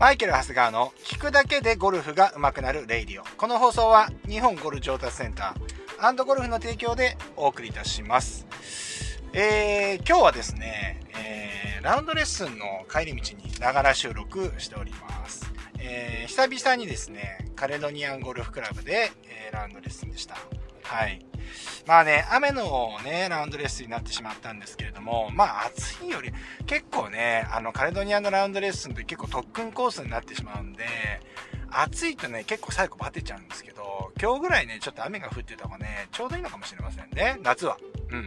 マイケル・ハスガーの聞くだけでゴルフが上手くなる Radio。この放送は日本ゴルフ上達センターゴルフの提供でお送りいたします。えー、今日はですね、えー、ラウンドレッスンの帰り道にながら収録しております。えー、久々にですね、カレドニアンゴルフクラブで、え、ラウンドレッスンでした。はい。まあね、雨のね、ラウンドレッスンになってしまったんですけれども、まあ暑いより、結構ね、あの、カレドニアのラウンドレッスンって結構特訓コースになってしまうんで、暑いとね、結構最後バテちゃうんですけど、今日ぐらいね、ちょっと雨が降ってた方がね、ちょうどいいのかもしれませんね、夏は。うん。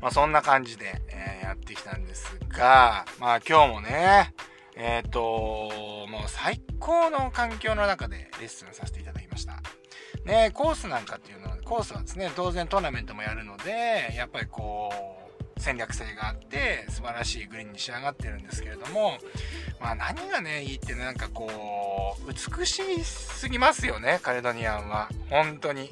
まあそんな感じで、えー、やってきたんですが、まあ今日もね、えっ、ー、と、もう最高の環境の中でレッスンさせていただきました。ね、コースなんかっていうのは、コースはですね、当然トーナメントもやるので、やっぱりこう、戦略性があって素晴らしいグリーンに仕上がってるんですけれども、まあ何がね、いいってなんかこう、美しすぎますよね、カレドニアンは。本当に。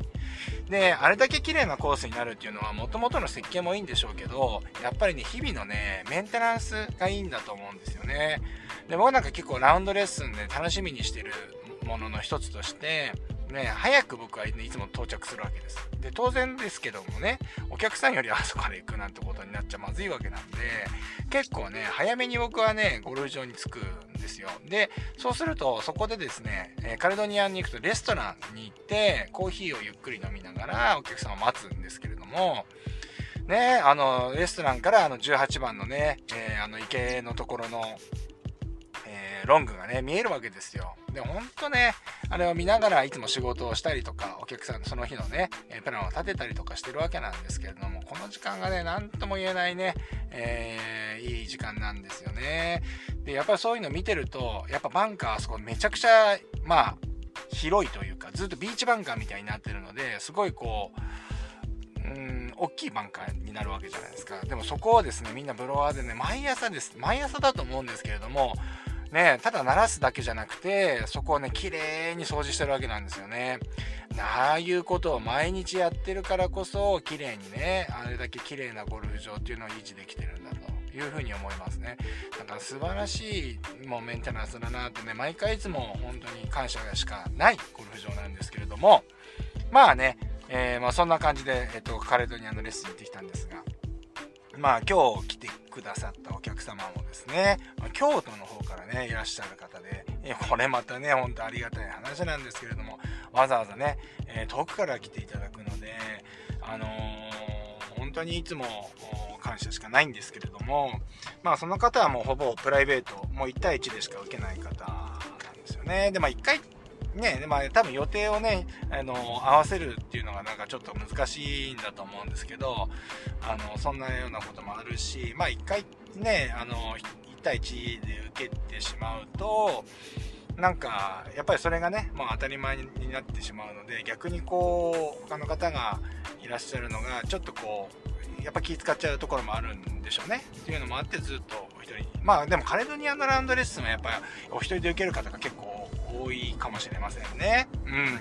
で、あれだけ綺麗なコースになるっていうのは、もともとの設計もいいんでしょうけど、やっぱりね、日々のね、メンテナンスがいいんだと思うんですよね。で、僕なんか結構ラウンドレッスンで楽しみにしてるものの一つとして、ね、早く僕はいつも到着するわけです。で、当然ですけどもね、お客さんよりあそこから行くなんてことになっちゃまずいわけなんで、結構ね、早めに僕はね、ゴルフ場に着くんですよ。で、そうすると、そこでですね、えカルドニアンに行くとレストランに行って、コーヒーをゆっくり飲みながらお客さんを待つんですけれども、ね、あの、レストランからあの18番のね、えー、あの池のところの、え、ロングがね、見えるわけですよ。で、ほんとね、あれを見ながらいつも仕事をしたりとか、お客さんのその日のね、プランを立てたりとかしてるわけなんですけれども、この時間がね、なんとも言えないね、えー、いい時間なんですよね。で、やっぱりそういうの見てると、やっぱバンカーあそこめちゃくちゃ、まあ、広いというか、ずっとビーチバンカーみたいになってるので、すごいこう、うん、大きいバンカーになるわけじゃないですか。でもそこをですね、みんなブロワーでね、毎朝です。毎朝だと思うんですけれども、ね、ただ鳴らすだけじゃなくて、そこをね、綺麗に掃除してるわけなんですよね。ああいうことを毎日やってるからこそ、綺麗にね、あれだけ綺麗なゴルフ場っていうのを維持できてるんだというふうに思いますね。だから素晴らしいもうメンテナンスだなってね、毎回いつも本当に感謝しかないゴルフ場なんですけれども、まあね、えー、まあそんな感じで、えっと、カレドニアのレッスン行ってきたんですが、まあ今日来てくださったお客様もですね、ま、京都の方からね、いらっしゃる方で、これまたね、ほんとありがたい話なんですけれども、わざわざね、え、遠くから来ていただくので、あのー、本当にいつも感謝しかないんですけれども、まあその方はもうほぼプライベート、もう1対1でしか受けない方なんですよね。で、まあ1回ね、まあ多分予定をね、あの、合わせるっていうのがなんかちょっと難しいんだと思うんですけど、あの、そんなようなこともあるし、まあ一回ね、あの、1対1で受けてしまうと、なんか、やっぱりそれがね、まあ当たり前になってしまうので、逆にこう、他の方がいらっしゃるのが、ちょっとこう、やっぱ気使っちゃうところもあるんでしょうね。っていうのもあって、ずっとお一人まあでもカレドニアのランドレッスンはやっぱりお一人で受ける方が結構多いかもしれませんね。うん。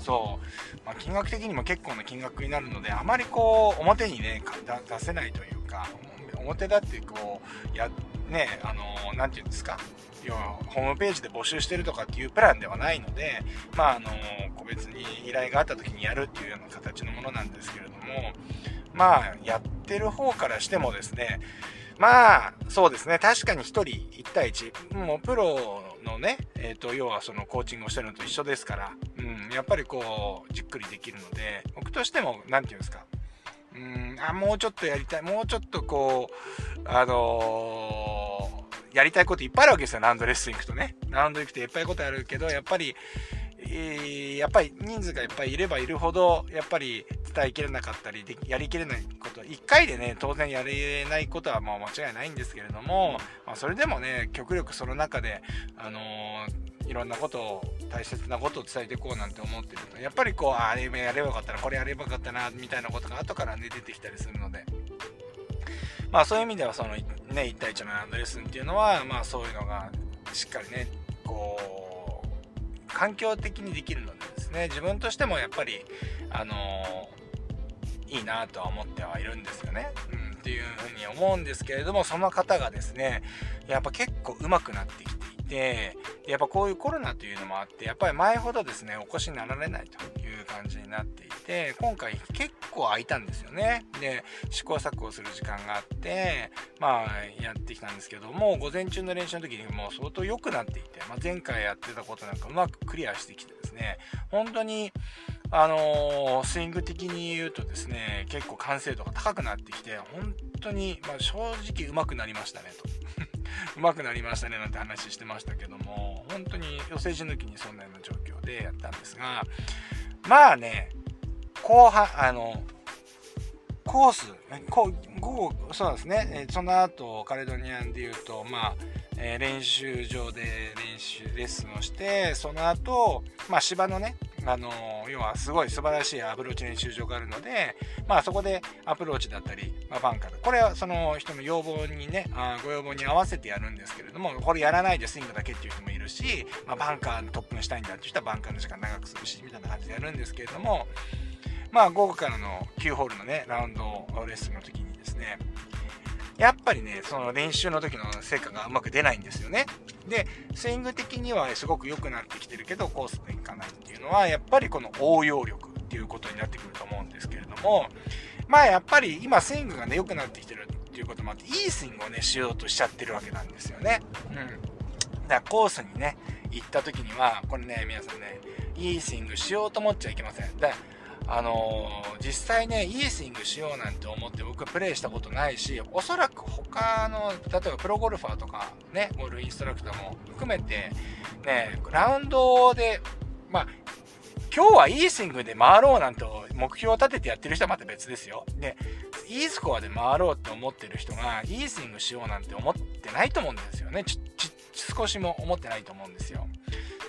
そう。まあ、金額的にも結構な金額になるので、あまりこう、表にね、出せないというか、表だってこう、や、ね、あの、なて言うんですか。要は、ホームページで募集してるとかっていうプランではないので、まあ、あの、個別に依頼があった時にやるっていうような形のものなんですけれども、まあ、やってる方からしてもですね、まあ、そうですね。確かに1人1対1。もうプロのね、えっ、ー、と、要はそのコーチングをしてるのと一緒ですから、うん、やっぱりこう、じっくりできるので、僕としても、何て言うんですか。うん、あ、もうちょっとやりたい。もうちょっとこう、あのー、やりたいこといっぱいあるわけですよ。ラウンドレッスン行くとね。ラウンド行くといっぱいことあるけど、やっぱり、え、やっぱり人数がいっぱいいればいるほど、やっぱり伝えきれなかったり、やりきれないこと、1回でね、当然やれないことはもう間違いないんですけれども、まあ、それでもね、極力その中で、あのー、いろんなことを、大切なことを伝えていこうなんて思ってると、やっぱりこう、あれやればよかったな、これやればよかったな、みたいなことが後からね、出てきたりするので、まあそういう意味では、その、ね、1対1のランドレッスンっていうのは、まあそういうのが、しっかりね、こう、環境的にできるのでですね自分としてもやっぱりあの、いいなとは思ってはいるんですよね、うん、っていうふうに思うんですけれどもその方がですねやっぱ結構上手くなってきで、やっぱこういうコロナというのもあって、やっぱり前ほどですね、お越しになられないという感じになっていて、今回結構空いたんですよね。で、試行錯誤する時間があって、まあ、やってきたんですけども、午前中の練習の時にもう相当良くなっていて、まあ、前回やってたことなんかうまくクリアしてきてですね、本当に、あのー、スイング的に言うとですね、結構完成度が高くなってきて、本当に、まあ、正直上手くなりましたねと。上手くなりましたねなんて話してましたけども本当に寄せ字抜きにそんなような状況でやったんですがまあね後半あのコースこ午後そうですねその後カレドニアンでいうとまあえ、練習場で練習レッスンをしてその後、まあ芝のねあの要はすごい素晴らしいアプローチ練習場があるので、まあ、そこでアプローチだったり、まあ、バンカーこれはその人の要望にねあご要望に合わせてやるんですけれどもこれやらないでスイングだけっていう人もいるし、まあ、バンカーの特訓したいんだっていう人はバンカーの時間長くするしみたいな感じでやるんですけれどもまあ午後からの9ホールのねラウンドレッスンの時にですねやっぱりね、その練習の時の成果がうまく出ないんですよね。で、スイング的にはすごく良くなってきてるけど、コースでいかないっていうのは、やっぱりこの応用力っていうことになってくると思うんですけれども、まあやっぱり今スイングがね、良くなってきてるっていうこともあって、いいスイングをね、しようとしちゃってるわけなんですよね。うん。だからコースにね、行った時には、これね、皆さんね、いいスイングしようと思っちゃいけません。だあのー、実際ね、いいスイングしようなんて思って僕はプレイしたことないし、おそらく他の、例えばプロゴルファーとかね、ゴルインストラクターも含めて、ね、ラウンドで、まあ、今日はいいスイングで回ろうなんて目標を立ててやってる人はまた別ですよ。で、いいスコアで回ろうって思ってる人が、いいスイングしようなんて思ってないと思うんですよね。ち、ち、少しも思ってないと思うんですよ。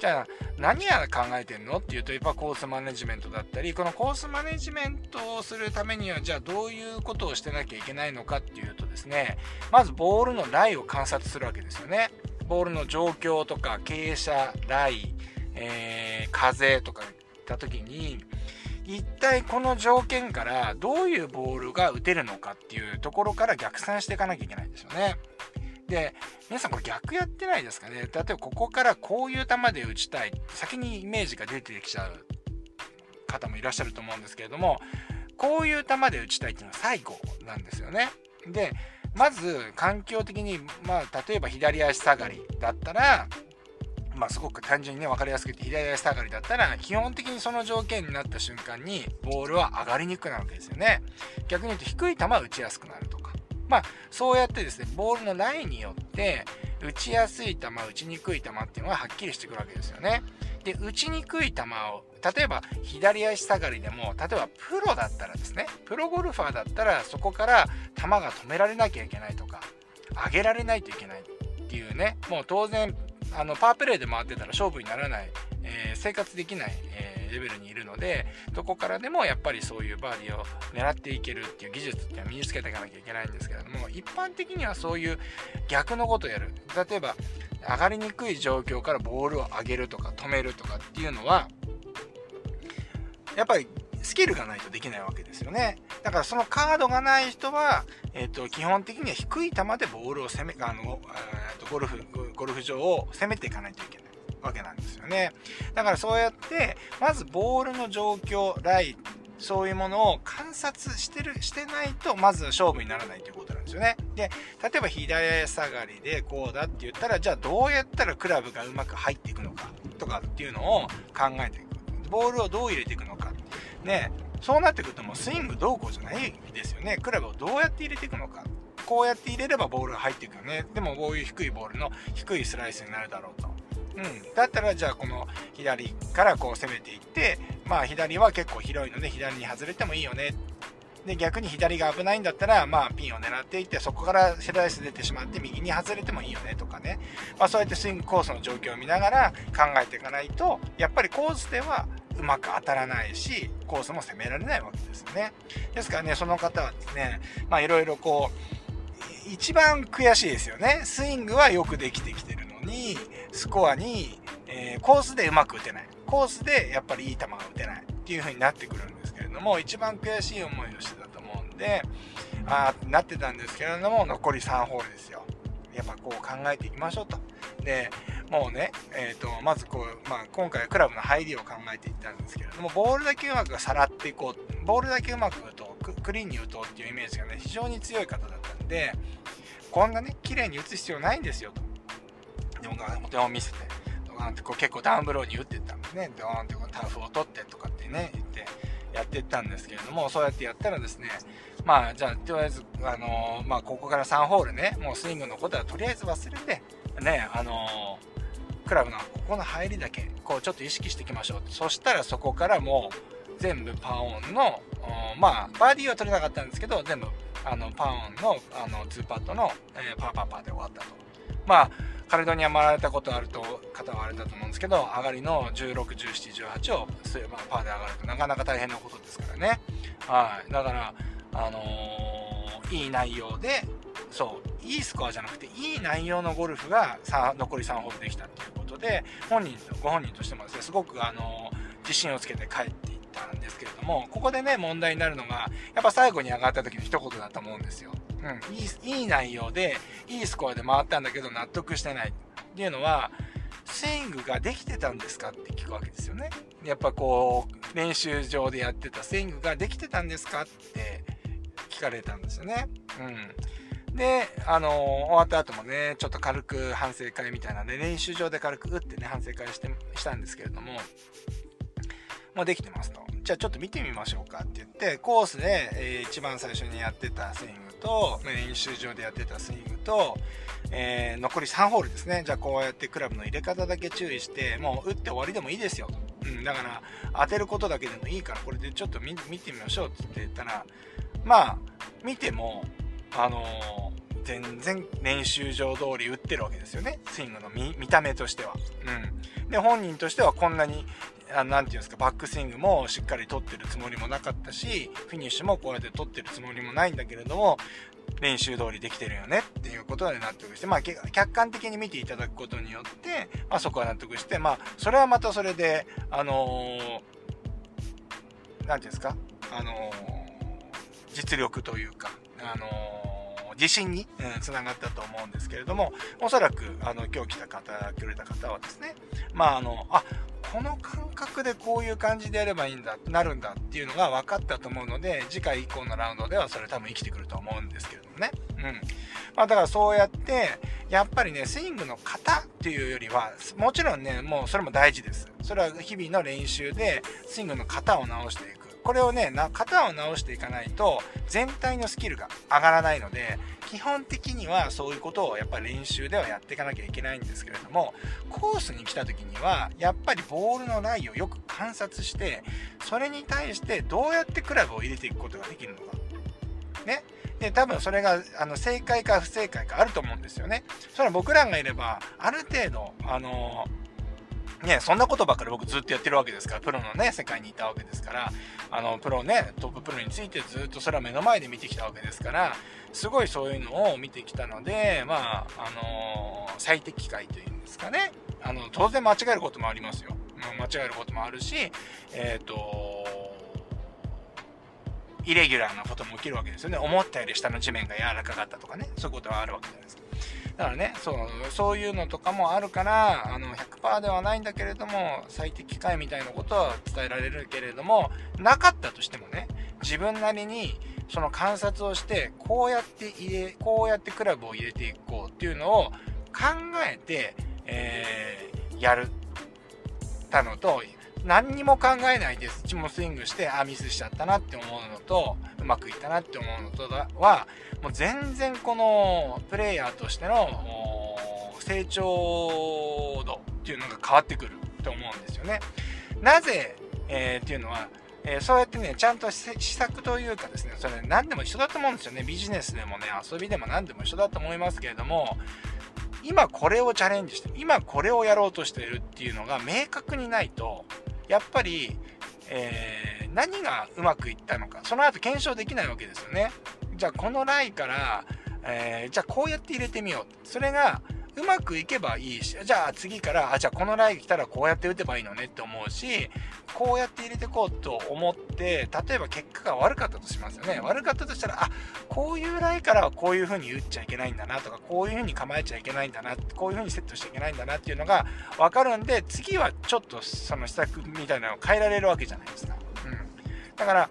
じゃあ何や考えてんのっていうとやっぱコースマネジメントだったりこのコースマネジメントをするためにはじゃあどういうことをしてなきゃいけないのかっていうとですねまずボールのライを観察するわけですよねボールの状況とか傾斜ライ、えー、風とかいった時に一体この条件からどういうボールが打てるのかっていうところから逆算していかなきゃいけないんですよね。で、皆さんこれ逆やってないですかね？例えばここからこういう球で打ちたい。先にイメージが出てきちゃう方もいらっしゃると思うんですけれども、こういう球で打ちたいっていうのは最後なんですよね。で、まず環境的に、まあ、例えば左足下がりだったら、まあ、すごく単純にね、分かりやすくて、左足下がりだったら、基本的にその条件になった瞬間に、ボールは上がりにくくなるわけですよね。逆に言うと、低い球は打ちやすくなるとか。まあ、そうやってですね、ボールのラインによって、打ちやすい球、打ちにくい球っていうのがはっきりしてくるわけですよね。で、打ちにくい球を、例えば左足下がりでも、例えばプロだったらですね、プロゴルファーだったらそこから球が止められなきゃいけないとか、上げられないといけないっていうね、もう当然、あのパワープレイで回ってたら勝負にならない、えー、生活できない、えーレベルにいるのでどこからでもやっぱりそういうバーディーを狙っていけるっていう技術っていうのは身につけていかなきゃいけないんですけれども一般的にはそういう逆のことをやる例えば上がりにくい状況からボールを上げるとか止めるとかっていうのはやっぱりスキルがないとできないわけですよね。だからそのカードがない人は、え、ー、と、基本的には低い球でボールを攻め、あの、えー、とゴルフ、ゴルフ場を攻めていかないといけない。わけなんですよね。だからそうやって、まずボールの状況、ライ、そういうものを観察してる、してないと、まず勝負にならないということなんですよね。で、例えば左下がりでこうだって言ったら、じゃあどうやったらクラブがうまく入っていくのかとかっていうのを考えていく。ボールをどう入れていくのか。ね、そうなってくるともうスイングどうこうじゃないですよね。クラブをどうやって入れていくのか。こうやって入れればボールが入っていくよね。でもこういう低いボールの低いスライスになるだろうと。うん、だったらじゃあこの左からこう攻めていってまあ左は結構広いので左に外れてもいいよね。で逆に左が危ないんだったら、まあ、ピンを狙っていってそこからセライス出てしまって右に外れてもいいよねとかね、まあ、そうやってスイングコースの状況を見ながら考えていかないとやっぱりコースではうまく当たらないしコースも攻められないわけですよね。ですからねその方はですねまあいろいろこう一番悔しいですよね。スイングはよくできてきてる。に、スコアに、えー、コースでうまく打てない。コースでやっぱりいい球が打てないっていう風になってくるんですけれども、一番悔しい思いをしてたと思うんで、あなってたんですけれども、残り3ホールですよ。やっぱこう考えていきましょうと。で、もうね、えーと、まずこう、まあ、今回はクラブの入りを考えていったんですけれどもボールだけうまくさらっていこうボールだけうまく打とうクリーンに打とうっていうイメージがね非常に強い方だったんでこんなね綺麗に打つ必要ないんですよとでもお手を見せてドーンってこう結構ダウンブローに打ってったんですね。ドーンってこうタフを取ってとかってね言ってやってったんですけれどもそうやってやったらですねまあじゃあとりあえずあのー、まあここから3ホールねもうスイングのことはとりあえず忘れてねあのー、クラブのここの入りだけこうちょっと意識していきましょう。そしたらそこからもう全部パーオンのまあバーディーは取れなかったんですけど全部あのパーオンのあの2パットの、えー、パーパーパーで終わったと。まあカレドニア回られたことあると方はあれだと思うんですけど上がりの161718を、まあ、パーで上がるとなかなか大変なことですからねはいだからあのー、いい内容でそういいスコアじゃなくていい内容のゴルフが残り3ホールできたっていうことで本人ご本人としてもですねすごく、あの、自信をつけて帰っていったんですけれどもここでね問題になるのがやっぱ最後に上がった時の一言だと思うんですよ。うん、いいいい内容でいいスコアで回ったんだけど納得してないっていうのはスイングができてたんですかって聞くわけですよね。やっぱこう練習場でやってたスイングができてたんですかって聞かれたんですよね。うん。で、あの、終わった後もね、ちょっと軽く反省会みたいなね、練習場で軽く打ってね、反省会してしたんですけれども、もうできてますと。じゃあちょっと見てみましょうかって言って、コースで、えー、一番最初にやってたスイングと、練習場でやってたスイングと、えー、残り3ホールですね。じゃあこうやってクラブの入れ方だけ注意して、もう打って終わりでもいいですよと。うん、だから当てることだけでもいいからこれでちょっと見てみましょうって言ったら、まあ、見ても、あのー、全然練習場通り打ってるわけですよね。スイングの見た目としては。うん。で、本人としてはこんなに、何て言うんですか、バックスイングもしっかり取ってるつもりもなかったし、フィニッシュもこうやって取ってるつもりもないんだけれども、練習通りできてるよねっていうことで納得して、まあ、客観的に見ていただくことによって、まあ、そこは納得して、まあ、それはまたそれで、あのー、て言うんですか、あのー実力というか、あのー、自信に、うん、つながったと思うんですけれども、おそらく、あの、今日来た方、くれた方はですね、まあ、あの、あ、この感覚でこういう感じでやればいいんだ、なるんだっていうのが分かったと思うので、次回以降のラウンドではそれ多分生きてくると思うんですけれどもね。うん。まあだからそうやって、やっぱりね、スイングの型っていうよりは、もちろんね、もうそれも大事です。それは日々の練習でスイングの型を直していく。これをね、型を直していかないと全体のスキルが上がらないので、基本的にはそういうことをやっぱり練習ではやっていかなきゃいけないんですけれども、コースに来た時には、やっぱりボールのラインをよく観察して、それに対してどうやってクラブを入れていくことができるのか。ね。で、多分それが、あの、正解か不正解かあると思うんですよね。それは僕らがいれば、ある程度、あのーね、そんなことばっかり僕ずっとやってるわけですから、プロのね、世界にいたわけですから、あの、プロね、トッププロについてずっとそれは目の前で見てきたわけですから、すごいそういうのを見てきたので、まあ、あのー、最適解というんですかね。あの、当然間違えることもありますよ。間違えることもあるし、えっ、ー、とイレギュラーなことも起きるわけですよね。思ったより下の地面が柔らかかったとかね、そういうことはあるわけじゃないですか。だからね、そう、そういうのとかもあるから、あの、100%ではないんだけれども、最適解みたいなことは伝えられるけれども、なかったとしてもね、自分なりに、その観察をして、こうやって入れ、こうやってクラブを入れていこうっていうのを考えて、えー、やる、たのと、何にも考えないで土もスイングして、あ、ミスしちゃったなって思うのと、うまくいったなって思うのとは、もう全然このプレイヤーとしての成長度っていうのが変わってくると思うんですよね。なぜ、えー、っていうのは、えー、そうやってね、ちゃんと施策というかですね、それ何でも一緒だと思うんですよね。ビジネスでもね、遊びでも何でも一緒だと思いますけれども、今これをチャレンジして、今これをやろうとしているっていうのが明確にないと、やっぱり、えー、何がうまくいったのか、その後検証できないわけですよね。じゃあこのライから、えー、じゃあこうやって入れてみよう。それがうまくいけばいいし、じゃあ次から、あ、じゃあこのライ来たらこうやって打てばいいのねって思うし、こうやって入れてこうと思って、例えば結果が悪かったとしますよね。悪かったとしたら、あ、こういうライからはこういう風に打っちゃいけないんだなとか、こういう風に構えちゃいけないんだな、こういう風にセットしちゃいけないんだなっていうのが分かるんで、次はちょっとその施策みたいなのを変えられるわけじゃないですか。うん。だから、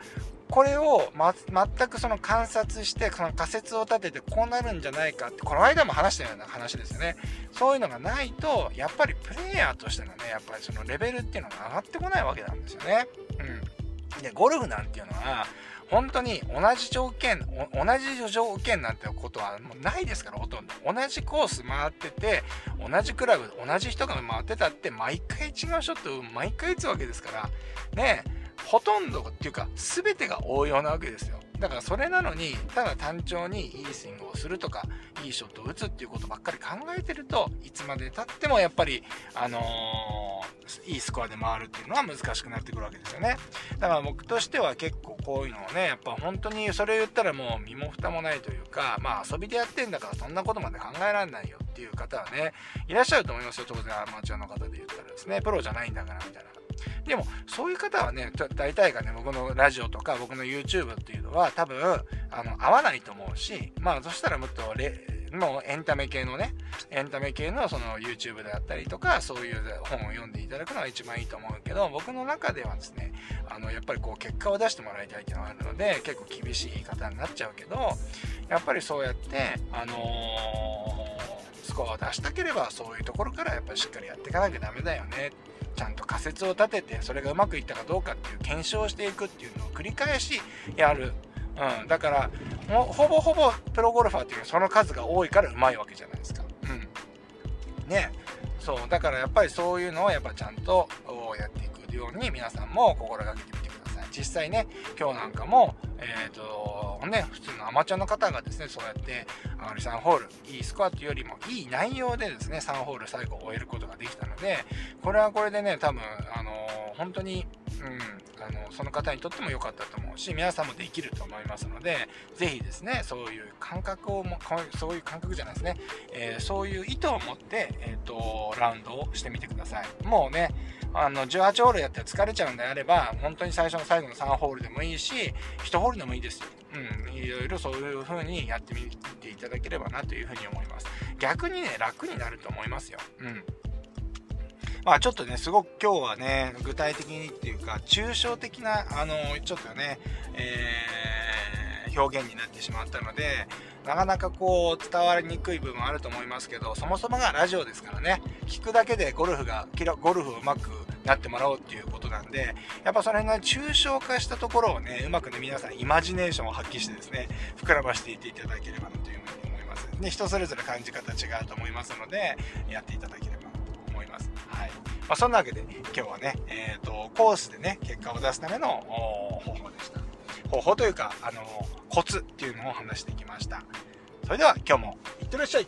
これを、ま、全くその観察して、その仮説を立ててこうなるんじゃないかって、この間も話したような話ですよね。そういうのがないと、やっぱりプレイヤーとしてのね、やっぱりそのレベルっていうのが上がってこないわけなんですよね。うん。で、ゴルフなんていうのは、本当に同じ条件、同じ条件なんてことはもうないですから、ほとんど。同じコース回ってて、同じクラブ、同じ人が回ってたって、毎回違うショットを毎回打つわけですから、ねほとんどっていうか全てが応用なわけですよだからそれなのにただ単調にいいスイングをするとかいいショットを打つっていうことばっかり考えてるといつまでたってもやっぱりあのー、いいスコアで回るっていうのは難しくなってくるわけですよね。だから僕としては結構こういうのをねやっぱ本当にそれを言ったらもう身も蓋もないというかまあ遊びでやってんだからそんなことまで考えられないよっていう方はねいらっしゃると思いますよ。当然アマチュアの方で言ったらですねプロじゃないんだからみたいな。でも、そういう方はね、大体がね、僕のラジオとか僕の YouTube っていうのは多分、あの、合わないと思うし、まあ、そしたらもっとレ、もうエンタメ系のね、エンタメ系のその YouTube であったりとか、そういう本を読んでいただくのが一番いいと思うけど、僕の中ではですね、あの、やっぱりこう結果を出してもらいたいっていうのがあるので、結構厳しい言い方になっちゃうけど、やっぱりそうやって、あのー、スコアを出したければ、そういうところからやっぱりしっかりやっていかなきゃダメだよね。ちゃんと仮説を立ててそれがうまくいったかどうかっていう検証していくっていうのを繰り返しやる、うん、だからもほぼほぼプロゴルファーっていうのはその数が多いからうまいわけじゃないですか、うん、ね。そう。だからやっぱりそういうのをやっぱちゃんとやっていくように皆さんも心がけてみて実際ね今日なんかもえっ、ー、とね普通のアマチュアの方がですねそうやってあの3ホールいいスコアというよりもいい内容でですね3ホール最後終えることができたのでこれはこれでね多分あの本当にうん、あのその方にとっても良かったと思うし皆さんもできると思いますので是非ですねそういう感覚をもそういう感覚じゃないですね、えー、そういう意図を持って、えーと、ラウンドをしてみてくださいもうねあの18ホールやって疲れちゃうんであれば本当に最初の最後の3ホールでもいいし1ホールでもいいですようん、いろいろそういう風にやってみていただければなというふうに思います。逆にね、楽になると思いますよ。うん。まあちょっとね、すごく今日はね、具体的にっていか、抽象的な、あの、ちょっとね、えー、表現になってしまったので、なかなかこう、伝わりにくい部分あると思いますけど、そもそもがラジオですからね、聞くだけでゴルフが、ゴルフをうまくなってもらおうっていうことなんで、やっぱその辺の抽象化したところをね、うまくね、皆さんイマジネーションを発揮してですね、膨らましていっていただければなというふうに思います。で、人それぞれ感じ方違うと思いますので、やっていただければと思います。はい。まあ、そんなわけで、今日はね、えっ、ー、と、コースでね、結果を出すための方法でした。方法というか、あの、コツっていうのを話してきました。それでは今日もいってらっしゃい